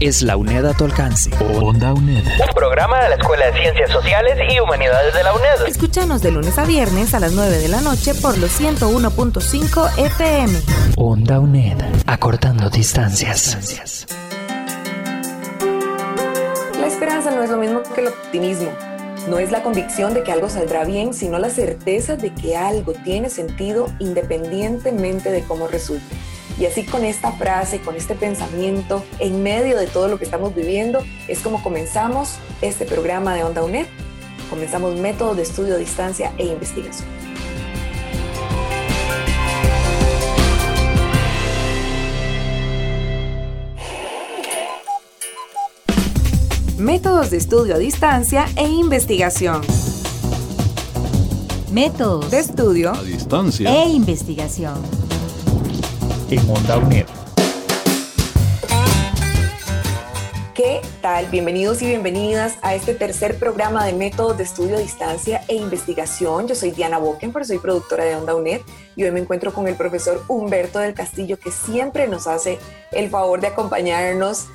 es la UNED a tu alcance. Onda UNED. Un programa de la Escuela de Ciencias Sociales y Humanidades de la UNED. Escúchanos de lunes a viernes a las 9 de la noche por los 101.5 FM. Onda UNED, acortando distancias. La esperanza no es lo mismo que el optimismo. No es la convicción de que algo saldrá bien, sino la certeza de que algo tiene sentido independientemente de cómo resulte. Y así con esta frase, con este pensamiento, en medio de todo lo que estamos viviendo, es como comenzamos este programa de Onda UNED. Comenzamos métodos de estudio a distancia e investigación. Métodos de estudio a distancia e investigación. Métodos de estudio a distancia e investigación en Onda UNED. ¿Qué tal? Bienvenidos y bienvenidas a este tercer programa de métodos de estudio a distancia e investigación. Yo soy Diana Boken, pero soy productora de Onda UNED y hoy me encuentro con el profesor Humberto del Castillo que siempre nos hace el favor de acompañarnos.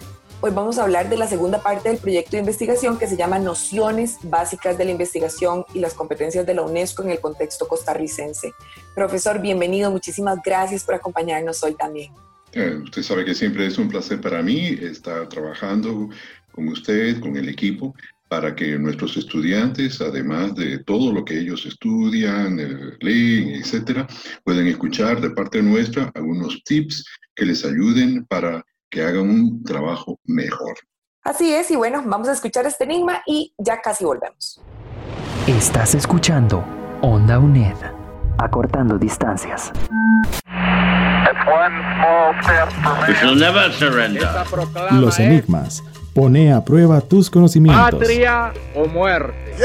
Hoy vamos a hablar de la segunda parte del proyecto de investigación que se llama Nociones básicas de la investigación y las competencias de la UNESCO en el contexto costarricense. Profesor, bienvenido. Muchísimas gracias por acompañarnos hoy también. Eh, usted sabe que siempre es un placer para mí estar trabajando con usted, con el equipo, para que nuestros estudiantes, además de todo lo que ellos estudian, eh, leen, etcétera, puedan escuchar de parte nuestra algunos tips que les ayuden para que hagan un trabajo mejor. Así es, y bueno, vamos a escuchar este enigma y ya casi volvemos. Estás escuchando Onda UNED, acortando distancias. Los enigmas. Pone a prueba tus conocimientos. Patria o muerte.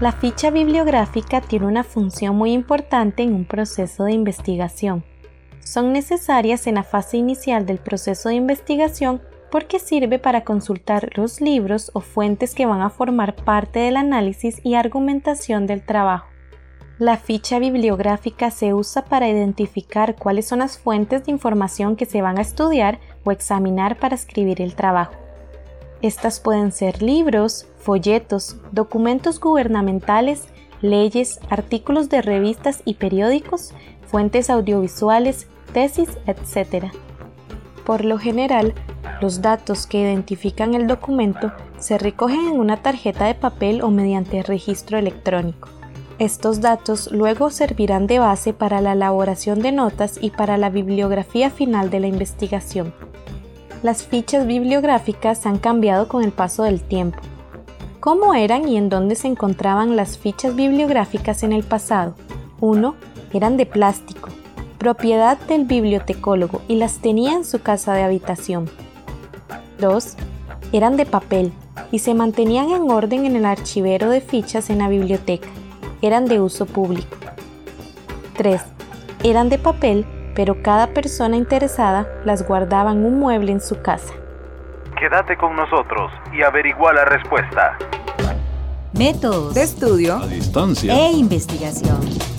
La ficha bibliográfica tiene una función muy importante en un proceso de investigación. Son necesarias en la fase inicial del proceso de investigación porque sirve para consultar los libros o fuentes que van a formar parte del análisis y argumentación del trabajo. La ficha bibliográfica se usa para identificar cuáles son las fuentes de información que se van a estudiar o examinar para escribir el trabajo. Estas pueden ser libros, folletos, documentos gubernamentales, leyes, artículos de revistas y periódicos, fuentes audiovisuales, tesis, etc. Por lo general, los datos que identifican el documento se recogen en una tarjeta de papel o mediante registro electrónico. Estos datos luego servirán de base para la elaboración de notas y para la bibliografía final de la investigación. Las fichas bibliográficas han cambiado con el paso del tiempo. ¿Cómo eran y en dónde se encontraban las fichas bibliográficas en el pasado? 1. Eran de plástico, propiedad del bibliotecólogo y las tenía en su casa de habitación. 2. Eran de papel y se mantenían en orden en el archivero de fichas en la biblioteca eran de uso público. 3. Eran de papel, pero cada persona interesada las guardaba en un mueble en su casa. Quédate con nosotros y averigua la respuesta. Métodos de estudio a distancia e investigación.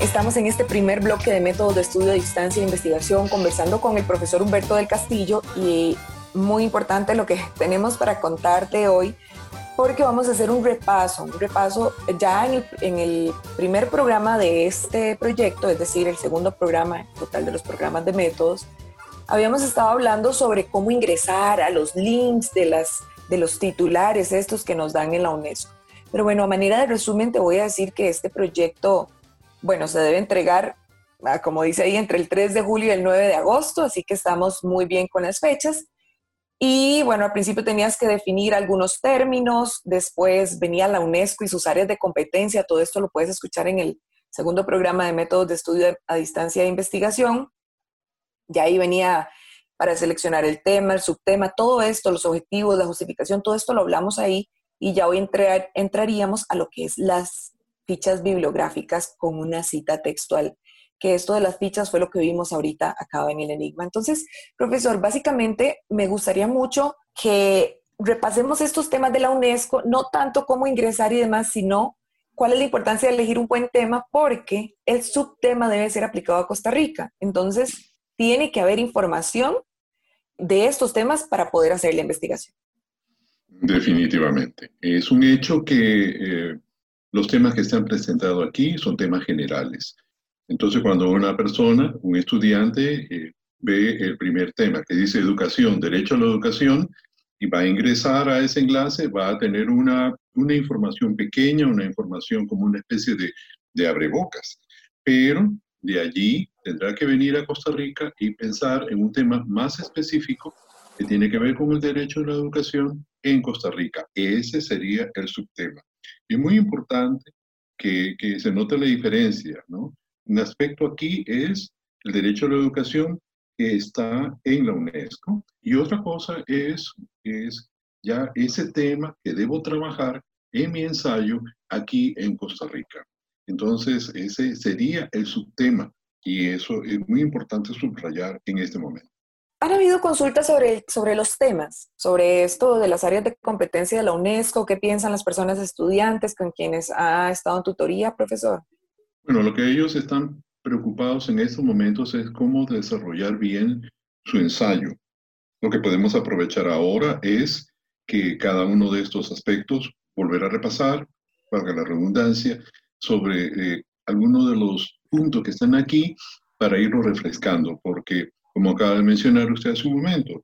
Estamos en este primer bloque de métodos de estudio a distancia e investigación conversando con el profesor Humberto del Castillo y muy importante lo que tenemos para contarte hoy porque vamos a hacer un repaso, un repaso ya en el, primer programa de este proyecto, es decir, el segundo programa total de los programas de métodos, habíamos estado hablando sobre cómo ingresar a los links de, las, de los titulares estos que nos dan en la UNESCO. Pero bueno, a manera de resumen te voy a decir que este proyecto, bueno, se debe entregar, ah, como dice ahí, entre el 3 de julio y el 9 de agosto, así que estamos muy bien con las fechas. Y bueno, al principio tenías que definir algunos términos, después venía la UNESCO y sus áreas de competencia, todo esto lo puedes escuchar en el segundo programa de métodos de estudio a distancia de investigación. Y ahí venía para seleccionar el tema, el subtema, todo esto, los objetivos, la justificación, todo esto lo hablamos ahí y ya hoy entrar, entraríamos a lo que es las fichas bibliográficas con una cita textual, que esto de las fichas fue lo que vimos ahorita acá en el enigma. Entonces, profesor, básicamente me gustaría mucho que repasemos estos temas de la UNESCO, no tanto cómo ingresar y demás, sino cuál es la importancia de elegir un buen tema, porque el subtema debe ser aplicado a Costa Rica. Entonces, tiene que haber información de estos temas para poder hacer la investigación. Definitivamente. Es un hecho que eh, los temas que están presentados aquí son temas generales. Entonces, cuando una persona, un estudiante, eh, ve el primer tema que dice educación, derecho a la educación, y va a ingresar a ese enlace, va a tener una, una información pequeña, una información como una especie de, de abrebocas. Pero de allí tendrá que venir a Costa Rica y pensar en un tema más específico que tiene que ver con el derecho a la educación en Costa Rica. Ese sería el subtema. Y muy importante que, que se note la diferencia, ¿no? Un aspecto aquí es el derecho a la educación que está en la UNESCO y otra cosa es, es ya ese tema que debo trabajar en mi ensayo aquí en Costa Rica. Entonces, ese sería el subtema y eso es muy importante subrayar en este momento. ¿Han habido consultas sobre, sobre los temas, sobre esto de las áreas de competencia de la UNESCO? ¿Qué piensan las personas estudiantes con quienes ha estado en tutoría, profesor? Bueno, lo que ellos están preocupados en estos momentos es cómo desarrollar bien su ensayo. Lo que podemos aprovechar ahora es que cada uno de estos aspectos volver a repasar, valga la redundancia, sobre eh, algunos de los puntos que están aquí para irlo refrescando, porque como acaba de mencionar usted hace un momento,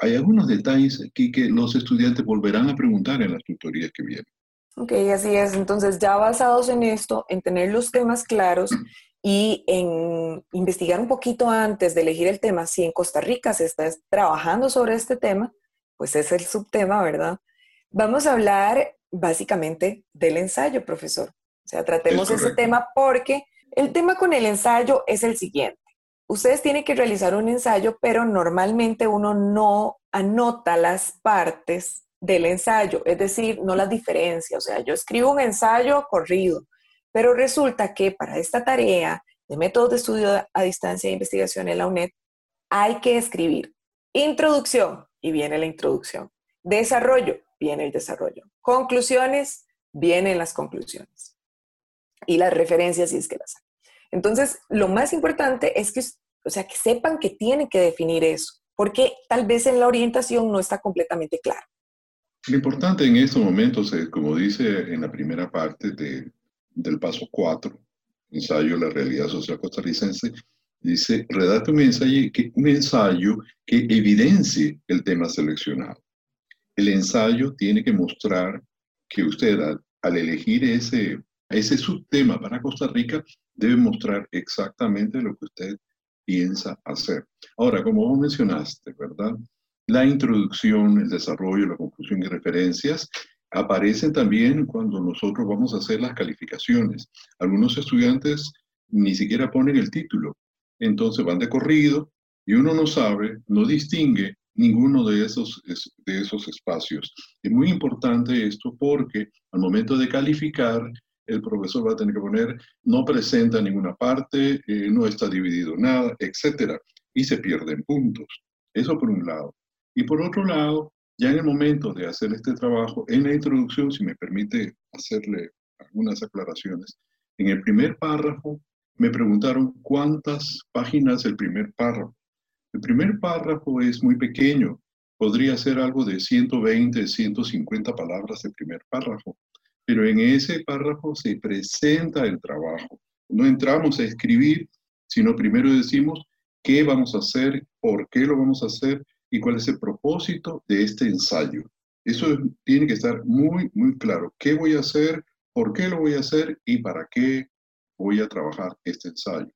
hay algunos detalles aquí que los estudiantes volverán a preguntar en las tutorías que vienen. Ok, así es. Entonces, ya basados en esto, en tener los temas claros y en investigar un poquito antes de elegir el tema, si en Costa Rica se está trabajando sobre este tema, pues es el subtema, ¿verdad? Vamos a hablar básicamente del ensayo, profesor. O sea, tratemos ese tema porque el tema con el ensayo es el siguiente ustedes tienen que realizar un ensayo, pero normalmente uno no anota las partes del ensayo, es decir, no las diferencia. O sea, yo escribo un ensayo corrido, pero resulta que para esta tarea de métodos de estudio a distancia de investigación en la UNED, hay que escribir introducción y viene la introducción. Desarrollo, viene el desarrollo. Conclusiones, vienen las conclusiones. Y las referencias, si es que las hay. Entonces, lo más importante es que, o sea, que sepan que tienen que definir eso, porque tal vez en la orientación no está completamente claro. Lo importante en estos momentos, es, como dice en la primera parte de, del paso 4, ensayo la realidad social costarricense, dice, redacta un ensayo, que, un ensayo que evidencie el tema seleccionado. El ensayo tiene que mostrar que usted al, al elegir ese, ese subtema para Costa Rica debe mostrar exactamente lo que usted piensa hacer. Ahora, como vos mencionaste, ¿verdad? La introducción, el desarrollo, la conclusión y referencias aparecen también cuando nosotros vamos a hacer las calificaciones. Algunos estudiantes ni siquiera ponen el título, entonces van de corrido y uno no sabe, no distingue ninguno de esos, de esos espacios. Es muy importante esto porque al momento de calificar el profesor va a tener que poner no presenta ninguna parte, eh, no está dividido nada, etcétera, y se pierden puntos. Eso por un lado. Y por otro lado, ya en el momento de hacer este trabajo, en la introducción, si me permite hacerle algunas aclaraciones, en el primer párrafo me preguntaron cuántas páginas el primer párrafo. El primer párrafo es muy pequeño, podría ser algo de 120, 150 palabras el primer párrafo pero en ese párrafo se presenta el trabajo. No entramos a escribir, sino primero decimos qué vamos a hacer, por qué lo vamos a hacer y cuál es el propósito de este ensayo. Eso tiene que estar muy, muy claro. ¿Qué voy a hacer? ¿Por qué lo voy a hacer? ¿Y para qué voy a trabajar este ensayo?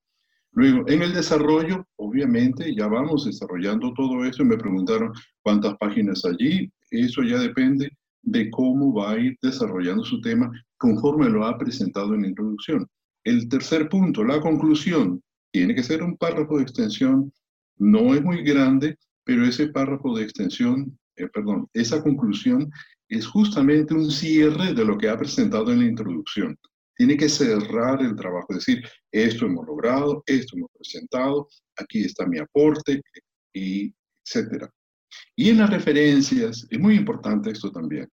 Luego, en el desarrollo, obviamente, ya vamos desarrollando todo eso. Me preguntaron cuántas páginas allí. Eso ya depende de cómo va a ir desarrollando su tema conforme lo ha presentado en la introducción. El tercer punto, la conclusión, tiene que ser un párrafo de extensión No es muy grande, pero ese párrafo de extensión, eh, perdón, esa conclusión es justamente un cierre de lo que ha presentado en la introducción. Tiene que cerrar el trabajo, decir, esto hemos logrado, esto hemos presentado, aquí está mi aporte, y etcétera. Y en las referencias, es muy importante esto también.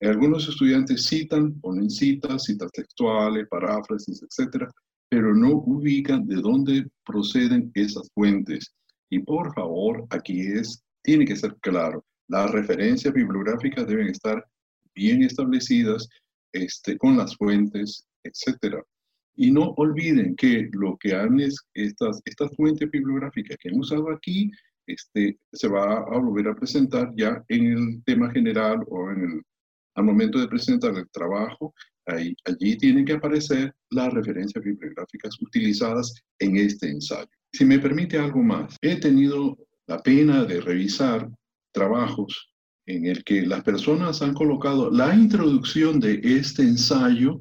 Algunos estudiantes citan, ponen citas, citas textuales, paráfrasis, etcétera, pero no ubican de dónde proceden esas fuentes. Y por favor, aquí es, tiene que ser claro, las referencias bibliográficas deben estar bien establecidas este, con las fuentes, etc. Y no olviden que lo que han es, estas, estas fuentes bibliográficas que hemos usado aquí, este, se va a volver a presentar ya en el tema general o en el, al momento de presentar el trabajo. Ahí, allí tienen que aparecer las referencias bibliográficas utilizadas en este ensayo. Si me permite algo más, he tenido la pena de revisar trabajos en el que las personas han colocado la introducción de este ensayo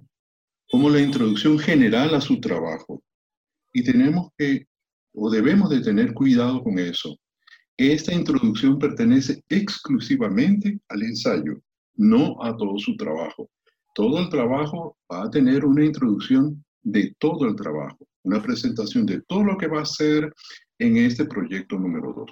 como la introducción general a su trabajo. Y tenemos que, o debemos de tener cuidado con eso. Esta introducción pertenece exclusivamente al ensayo, no a todo su trabajo. Todo el trabajo va a tener una introducción de todo el trabajo, una presentación de todo lo que va a hacer en este proyecto número 2.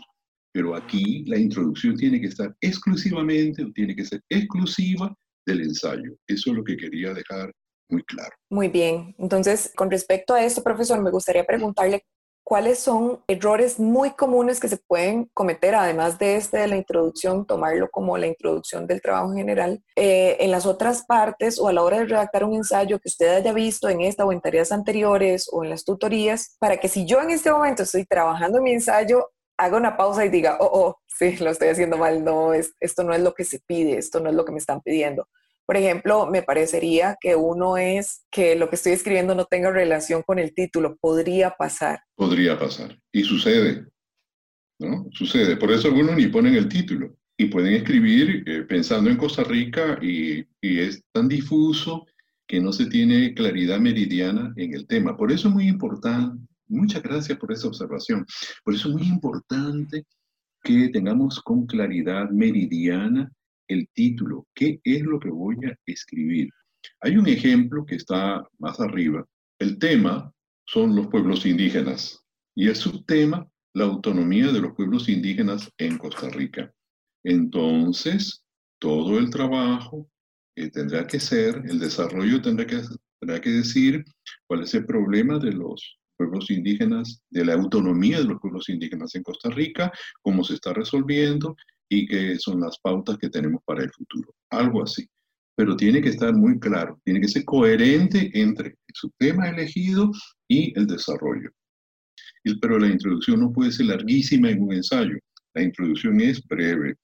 Pero aquí la introducción tiene que estar exclusivamente o tiene que ser exclusiva del ensayo. Eso es lo que quería dejar muy claro. Muy bien. Entonces, con respecto a esto, profesor, me gustaría preguntarle cuáles son errores muy comunes que se pueden cometer, además de este de la introducción, tomarlo como la introducción del trabajo en general, eh, en las otras partes o a la hora de redactar un ensayo que usted haya visto en esta o en tareas anteriores o en las tutorías, para que si yo en este momento estoy trabajando mi ensayo, haga una pausa y diga, oh, oh, sí, lo estoy haciendo mal, no, es, esto no es lo que se pide, esto no es lo que me están pidiendo. Por ejemplo, me parecería que uno es que lo que estoy escribiendo no tenga relación con el título. Podría pasar. Podría pasar. Y sucede. ¿No? Sucede. Por eso algunos ni ponen el título. Y pueden escribir eh, pensando en Costa Rica y, y es tan difuso que no se tiene claridad meridiana en el tema. Por eso es muy importante Muchas gracias por esa observación. Por eso es muy importante que tengamos con claridad meridiana el título, qué es lo que voy a escribir. Hay un ejemplo que está más arriba. El tema son los pueblos indígenas y el subtema, la autonomía de los pueblos indígenas en Costa Rica. Entonces, todo el trabajo eh, tendrá que ser, el desarrollo tendrá que, tendrá que decir cuál es el problema de los pueblos indígenas, de la autonomía de los pueblos indígenas en Costa Rica, cómo se está resolviendo y qué son las pautas que tenemos para el futuro. Algo así. Pero tiene que estar muy claro, tiene que ser coherente entre su tema elegido y el desarrollo. Pero la introducción no puede ser larguísima en un ensayo. La introducción es breve.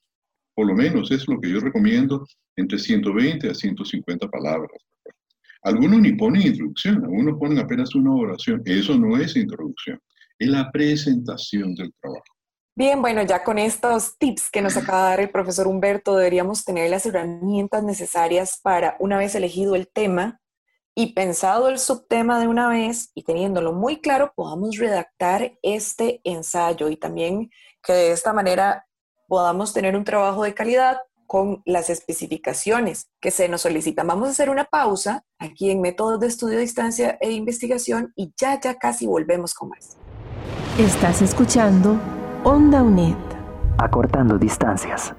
Por lo menos es lo que yo recomiendo entre 120 a 150 palabras. Algunos ni ponen introducción, algunos ponen apenas una oración. Eso no es introducción, es la presentación del trabajo. Bien, bueno, ya con estos tips que nos acaba de dar el profesor Humberto, deberíamos tener las herramientas necesarias para, una vez elegido el tema y pensado el subtema de una vez y teniéndolo muy claro, podamos redactar este ensayo y también que de esta manera podamos tener un trabajo de calidad con las especificaciones que se nos solicitan. Vamos a hacer una pausa aquí en métodos de estudio, distancia e investigación y ya, ya casi volvemos con más. Estás escuchando Onda UNED. Acortando distancias.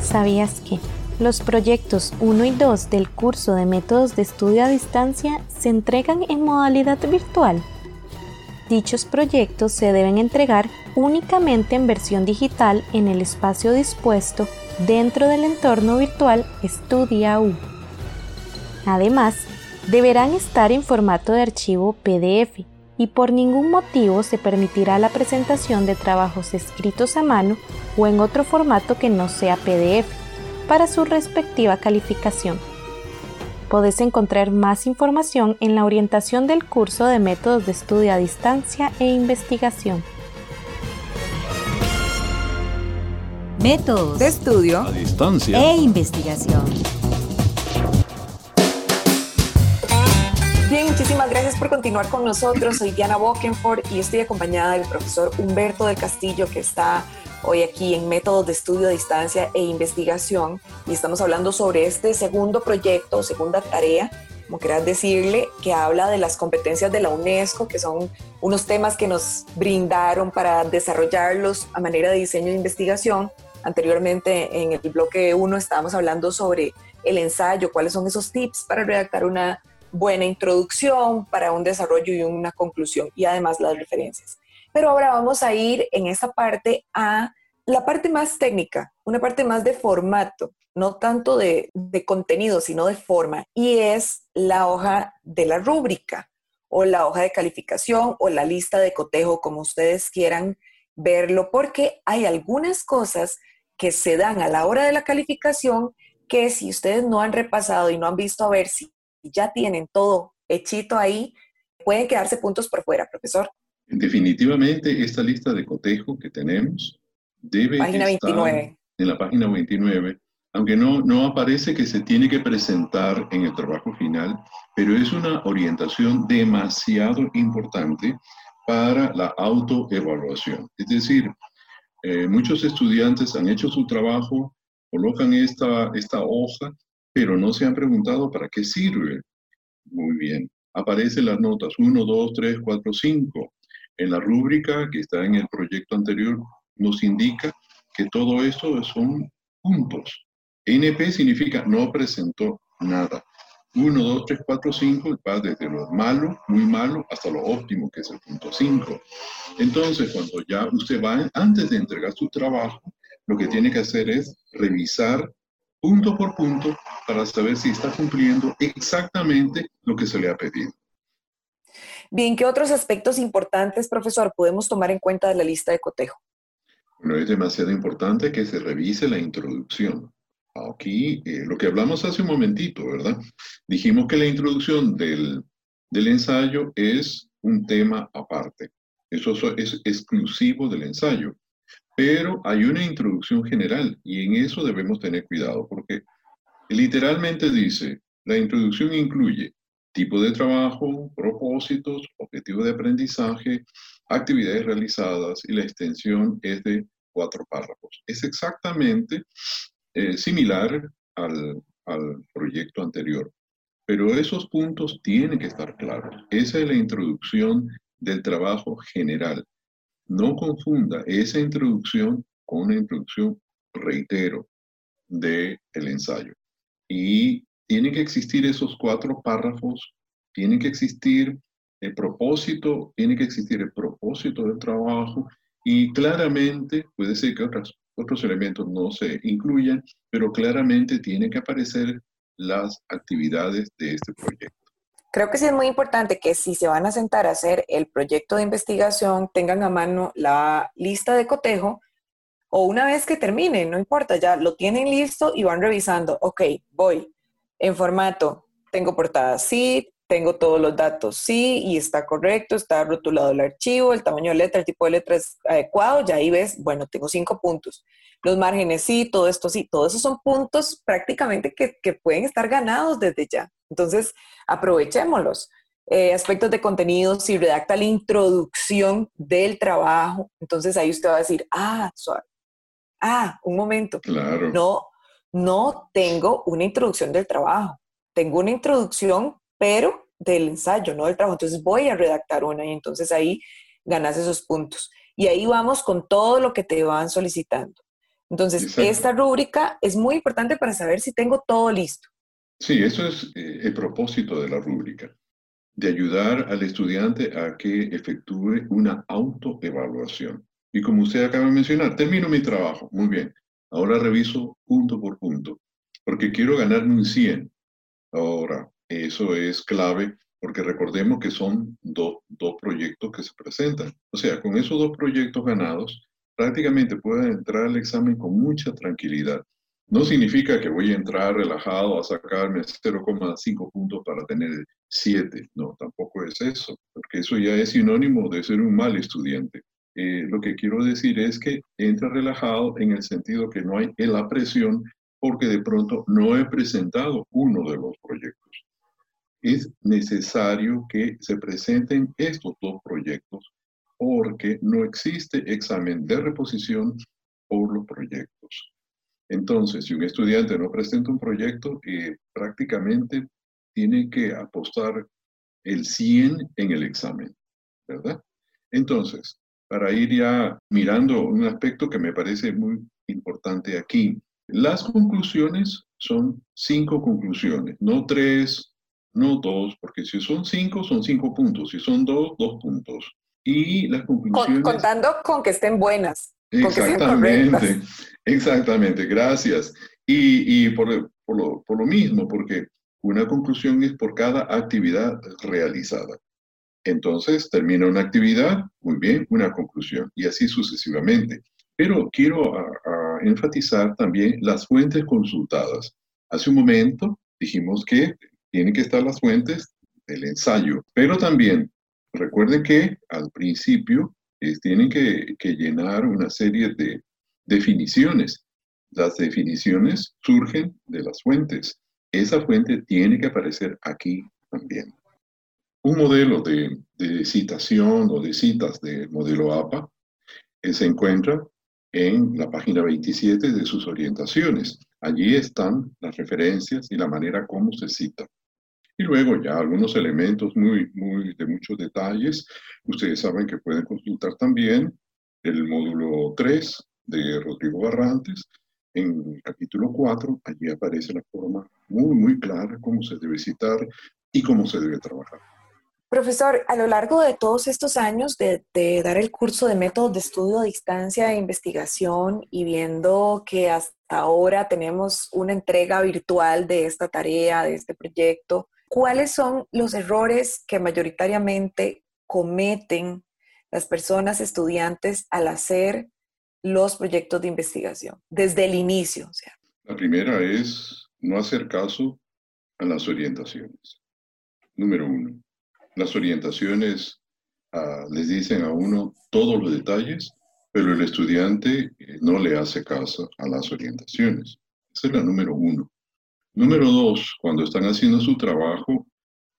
¿Sabías que los proyectos 1 y 2 del curso de métodos de estudio a distancia se entregan en modalidad virtual? Dichos proyectos se deben entregar únicamente en versión digital en el espacio dispuesto dentro del entorno virtual StudiaU. Además, deberán estar en formato de archivo PDF y por ningún motivo se permitirá la presentación de trabajos escritos a mano o en otro formato que no sea PDF para su respectiva calificación. Podés encontrar más información en la orientación del curso de métodos de estudio a distancia e investigación. Métodos de estudio a distancia e investigación. Muchísimas gracias por continuar con nosotros. Soy Diana Bokenford y estoy acompañada del profesor Humberto del Castillo que está hoy aquí en Métodos de Estudio a Distancia e Investigación y estamos hablando sobre este segundo proyecto, segunda tarea, como quieras decirle, que habla de las competencias de la UNESCO, que son unos temas que nos brindaron para desarrollarlos a manera de diseño de investigación. Anteriormente en el bloque 1 estábamos hablando sobre el ensayo, cuáles son esos tips para redactar una buena introducción para un desarrollo y una conclusión y además las referencias. Pero ahora vamos a ir en esta parte a la parte más técnica, una parte más de formato, no tanto de, de contenido, sino de forma, y es la hoja de la rúbrica o la hoja de calificación o la lista de cotejo, como ustedes quieran verlo, porque hay algunas cosas que se dan a la hora de la calificación que si ustedes no han repasado y no han visto a ver si ya tienen todo hechito ahí, pueden quedarse puntos por fuera, profesor. Definitivamente esta lista de cotejo que tenemos debe página estar 29. en la página 29, aunque no, no aparece que se tiene que presentar en el trabajo final, pero es una orientación demasiado importante para la autoevaluación. Es decir, eh, muchos estudiantes han hecho su trabajo, colocan esta, esta hoja pero no se han preguntado para qué sirve. Muy bien. Aparecen las notas 1, 2, 3, 4, 5. En la rúbrica que está en el proyecto anterior nos indica que todo esto son puntos. NP significa no presentó nada. 1, 2, 3, 4, 5 va desde lo malo, muy malo, hasta lo óptimo, que es el punto 5. Entonces, cuando ya usted va, antes de entregar su trabajo, lo que tiene que hacer es revisar punto por punto para saber si está cumpliendo exactamente lo que se le ha pedido. Bien, ¿qué otros aspectos importantes, profesor, podemos tomar en cuenta de la lista de cotejo? Bueno, es demasiado importante que se revise la introducción. Aquí, eh, lo que hablamos hace un momentito, ¿verdad? Dijimos que la introducción del, del ensayo es un tema aparte. Eso es exclusivo del ensayo. Pero hay una introducción general y en eso debemos tener cuidado porque literalmente dice, la introducción incluye tipo de trabajo, propósitos, objetivos de aprendizaje, actividades realizadas y la extensión es de cuatro párrafos. Es exactamente eh, similar al, al proyecto anterior, pero esos puntos tienen que estar claros. Esa es la introducción del trabajo general. No confunda esa introducción con una introducción, reitero, del el ensayo. Y tienen que existir esos cuatro párrafos, tiene que existir el propósito, tiene que existir el propósito del trabajo y claramente, puede ser que otros, otros elementos no se incluyan, pero claramente tienen que aparecer las actividades de este proyecto. Creo que sí es muy importante que si se van a sentar a hacer el proyecto de investigación, tengan a mano la lista de cotejo o una vez que terminen, no importa, ya lo tienen listo y van revisando. Ok, voy en formato, tengo portada sí, tengo todos los datos sí y está correcto, está rotulado el archivo, el tamaño de letra, el tipo de letra es adecuado, ya ahí ves, bueno, tengo cinco puntos. Los márgenes sí, todo esto sí, todos esos son puntos prácticamente que, que pueden estar ganados desde ya. Entonces, aprovechémoslos. Eh, aspectos de contenido, si redacta la introducción del trabajo, entonces ahí usted va a decir, ah, suave. Ah, un momento. Claro. No, no tengo una introducción del trabajo. Tengo una introducción, pero del ensayo, no del trabajo. Entonces voy a redactar una y entonces ahí ganas esos puntos. Y ahí vamos con todo lo que te van solicitando. Entonces, esta rúbrica es muy importante para saber si tengo todo listo. Sí, eso es eh, el propósito de la rúbrica, de ayudar al estudiante a que efectúe una autoevaluación. Y como usted acaba de mencionar, termino mi trabajo, muy bien, ahora reviso punto por punto, porque quiero ganarme un 100. Ahora, eso es clave porque recordemos que son dos proyectos que se presentan. O sea, con esos dos proyectos ganados, prácticamente pueden entrar al examen con mucha tranquilidad. No significa que voy a entrar relajado a sacarme 0,5 puntos para tener 7. No, tampoco es eso, porque eso ya es sinónimo de ser un mal estudiante. Eh, lo que quiero decir es que entra relajado en el sentido que no hay la presión porque de pronto no he presentado uno de los proyectos. es necesario que se presenten estos dos proyectos porque no existe examen de reposición por los proyectos. Entonces, si un estudiante no presenta un proyecto, eh, prácticamente tiene que apostar el 100 en el examen, ¿verdad? Entonces, para ir ya mirando un aspecto que me parece muy importante aquí, las conclusiones son cinco conclusiones, no tres, no dos, porque si son cinco, son cinco puntos, si son dos, dos puntos. Y las conclusiones... contando con que estén buenas. Exactamente, exactamente, gracias. Y, por, lo, mismo, porque una conclusión es por cada actividad realizada. Entonces, termina una actividad, muy bien, una conclusión, y así sucesivamente. Pero quiero enfatizar también las fuentes consultadas. Hace un momento dijimos que tienen que estar las fuentes del ensayo, pero también recuerden que al principio tienen que, que llenar una serie de definiciones. Las definiciones surgen de las fuentes. Esa fuente tiene que aparecer aquí también. Un modelo de, de citación o de citas del modelo APA se encuentra en la página 27 de sus orientaciones. Allí están las referencias y la manera como se cita. Y luego ya algunos elementos muy, muy de muchos detalles. Ustedes saben que pueden consultar también el módulo 3 de Rodrigo Barrantes. En el capítulo 4, allí aparece la forma muy, muy clara cómo se debe citar y cómo se debe trabajar. Profesor, a lo largo de todos estos años de, dar el curso de métodos de estudio a distancia e investigación y viendo que hasta ahora tenemos una entrega virtual de esta tarea, de este proyecto, ¿cuáles son los errores que mayoritariamente cometen las personas estudiantes al hacer los proyectos de investigación desde el inicio? La primera es no hacer caso a las orientaciones. Número uno las orientaciones ah, les dicen a uno todos los detalles, pero el estudiante eh, no le hace caso a las orientaciones. Esa es la número uno. Número dos, cuando están haciendo su trabajo,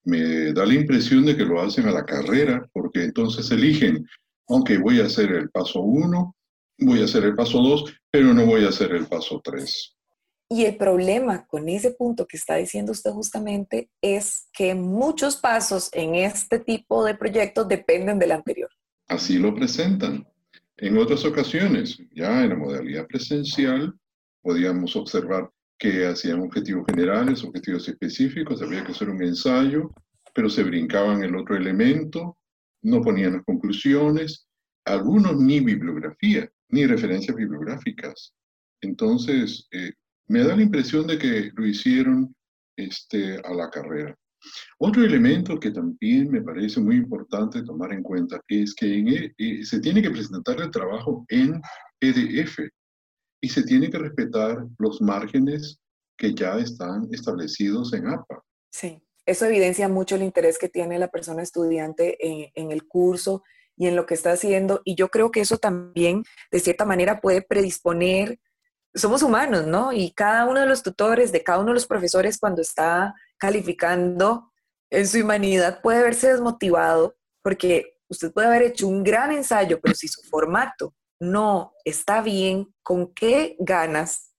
me da la impresión de que lo hacen a la carrera, porque entonces eligen, aunque voy a hacer el paso uno, voy a hacer el paso dos, pero no voy a hacer el paso tres. Y el problema con ese punto que está diciendo usted justamente es que muchos pasos en este tipo de proyectos dependen del anterior. Así lo presentan. En otras ocasiones, ya en la modalidad presencial, podíamos observar que hacían objetivos generales, objetivos específicos, había que hacer un ensayo, pero se brincaban el otro elemento, no ponían las conclusiones, algunos ni bibliografía, ni referencias bibliográficas. Entonces, eh, me da la impresión de que lo hicieron este, a la carrera. Otro elemento que también me parece muy importante tomar en cuenta es que e, eh, se tiene que presentar el trabajo en PDF y se tiene que respetar los márgenes que ya están establecidos en APA. Sí, eso evidencia mucho el interés que tiene la persona estudiante en, en el curso y en lo que está haciendo y yo creo que eso también de cierta manera puede predisponer somos humanos, ¿no? Y cada uno de los tutores, de cada uno de los profesores, cuando está calificando en su humanidad, puede verse desmotivado porque usted puede haber hecho un gran ensayo, pero si su formato no está bien, ¿con qué ganas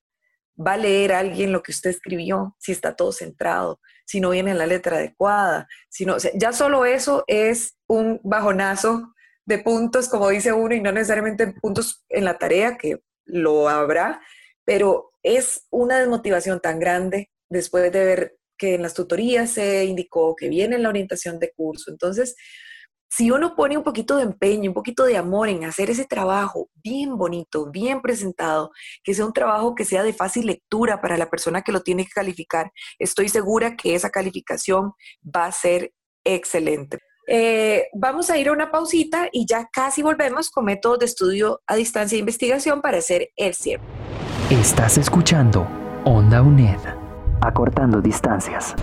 va a leer alguien lo que usted escribió si está todo centrado, si no viene en la letra adecuada? Si no, ya solo eso es un bajonazo de puntos, como dice uno, y no necesariamente puntos en la tarea, que lo habrá, pero es una desmotivación tan grande después de ver que en las tutorías se indicó que viene la orientación de curso. Entonces, si uno pone un poquito de empeño, un poquito de amor en hacer ese trabajo bien bonito, bien presentado, que sea un trabajo que sea de fácil lectura para la persona que lo tiene que calificar, estoy segura que esa calificación va a ser excelente. Eh, vamos a ir a una pausita y ya casi volvemos con métodos de estudio a distancia de investigación para hacer el cierre. Estás escuchando Onda UNED, acortando distancias.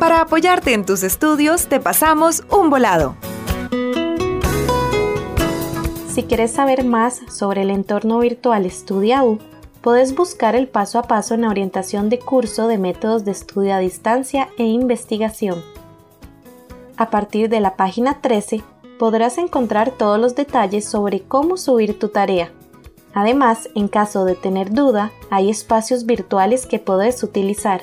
Para apoyarte en tus estudios, te pasamos un volado. Si quieres saber más sobre el entorno virtual StudiaU, Podés buscar el paso a paso en la orientación de curso de métodos de estudio a distancia e investigación. A partir de la página 13 podrás encontrar todos los detalles sobre cómo subir tu tarea. Además, en caso de tener duda, hay espacios virtuales que podés utilizar.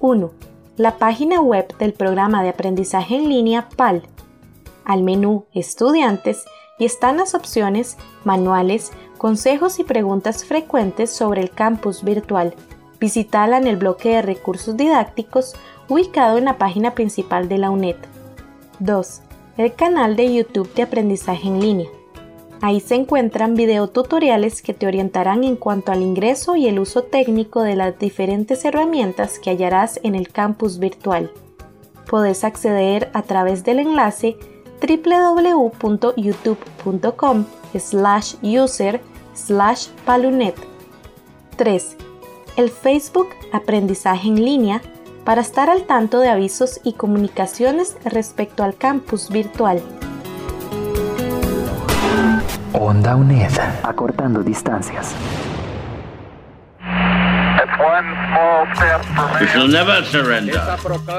1. La página web del programa de aprendizaje en línea PAL. Al menú Estudiantes y están las opciones Manuales, consejos y preguntas frecuentes sobre el campus virtual. Visítala en el bloque de recursos didácticos ubicado en la página principal de la UNED. 2. El canal de YouTube de aprendizaje en línea. Ahí se encuentran videotutoriales que te orientarán en cuanto al ingreso y el uso técnico de las diferentes herramientas que hallarás en el campus virtual. Puedes acceder a través del enlace www.youtube.com slash user slash palunet. 3. El Facebook Aprendizaje en línea para estar al tanto de avisos y comunicaciones respecto al campus virtual. Onda UNED, acortando distancias.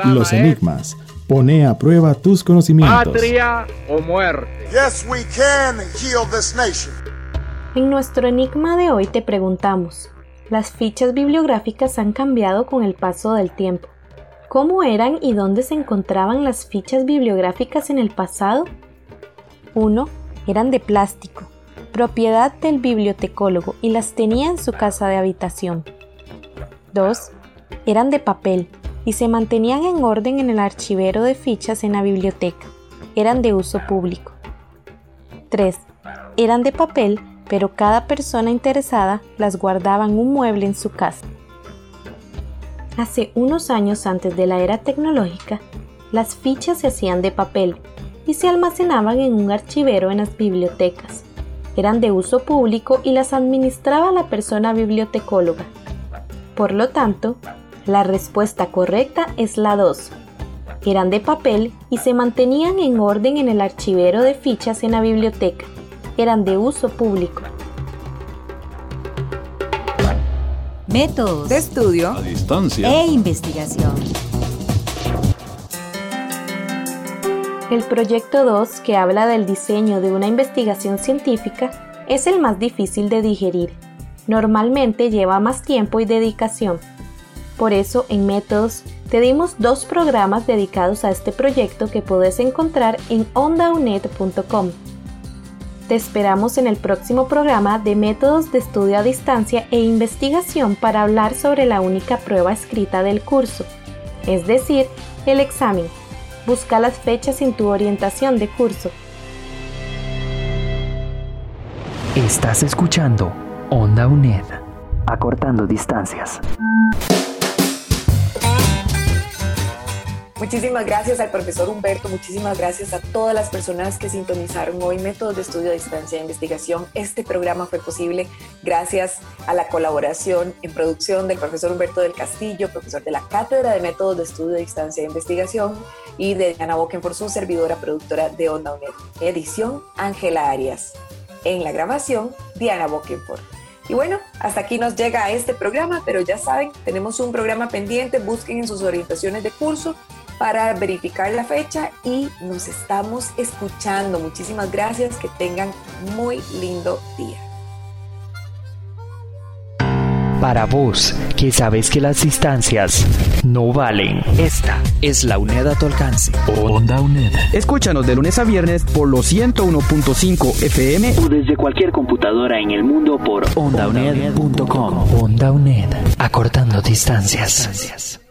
Los enigmas. Pone a prueba tus conocimientos. Patria o muerte. En nuestro enigma de hoy te preguntamos, ¿las fichas bibliográficas han cambiado con el paso del tiempo? ¿Cómo eran y dónde se encontraban las fichas bibliográficas en el pasado? 1. Eran de plástico, propiedad del bibliotecólogo y las tenía en su casa de habitación. 2. Eran de papel y se mantenían en orden en el archivero de fichas en la biblioteca. Eran de uso público. 3. Eran de papel, pero cada persona interesada las guardaba en un mueble en su casa. Hace unos años antes de la era tecnológica, las fichas se hacían de papel y se almacenaban en un archivero en las bibliotecas. Eran de uso público y las administraba la persona bibliotecóloga. Por lo tanto, la respuesta correcta es la 2. Eran de papel y se mantenían en orden en el archivero de fichas en la biblioteca. Eran de uso público. Métodos de estudio a distancia e investigación. El proyecto 2, que habla del diseño de una investigación científica, es el más difícil de digerir. Normalmente lleva más tiempo y dedicación. Por eso, en Métodos, te dimos dos programas dedicados a este proyecto que puedes encontrar en ondaunet.com. Te esperamos en el próximo programa de Métodos de Estudio a Distancia e Investigación para hablar sobre la única prueba escrita del curso, es decir, el examen. Busca las fechas en tu orientación de curso. Estás escuchando Onda UNED, acortando distancias. Muchísimas gracias al profesor Humberto, muchísimas gracias a todas las personas que sintonizaron hoy Métodos de Estudio a Distancia de Investigación. Este programa fue posible gracias a la colaboración en producción del profesor Humberto del Castillo, profesor de la Cátedra de Métodos de Estudio a Distancia de Investigación, y de Diana por su servidora productora de Onda UNED. Edición Ángela Arias. En la grabación, Diana Boquenford. Y bueno, hasta aquí nos llega este programa, pero ya saben, tenemos un programa pendiente, busquen en sus orientaciones de curso para verificar la fecha y nos estamos escuchando. Muchísimas gracias, que tengan muy lindo día. Para vos, que sabes que las distancias no valen. Esta es la UNED a tu alcance. Onda UNED. Escúchanos de lunes a viernes por los 101.5 FM o desde cualquier computadora en el mundo por ondauned.com. Onda UNED, acortando distancias.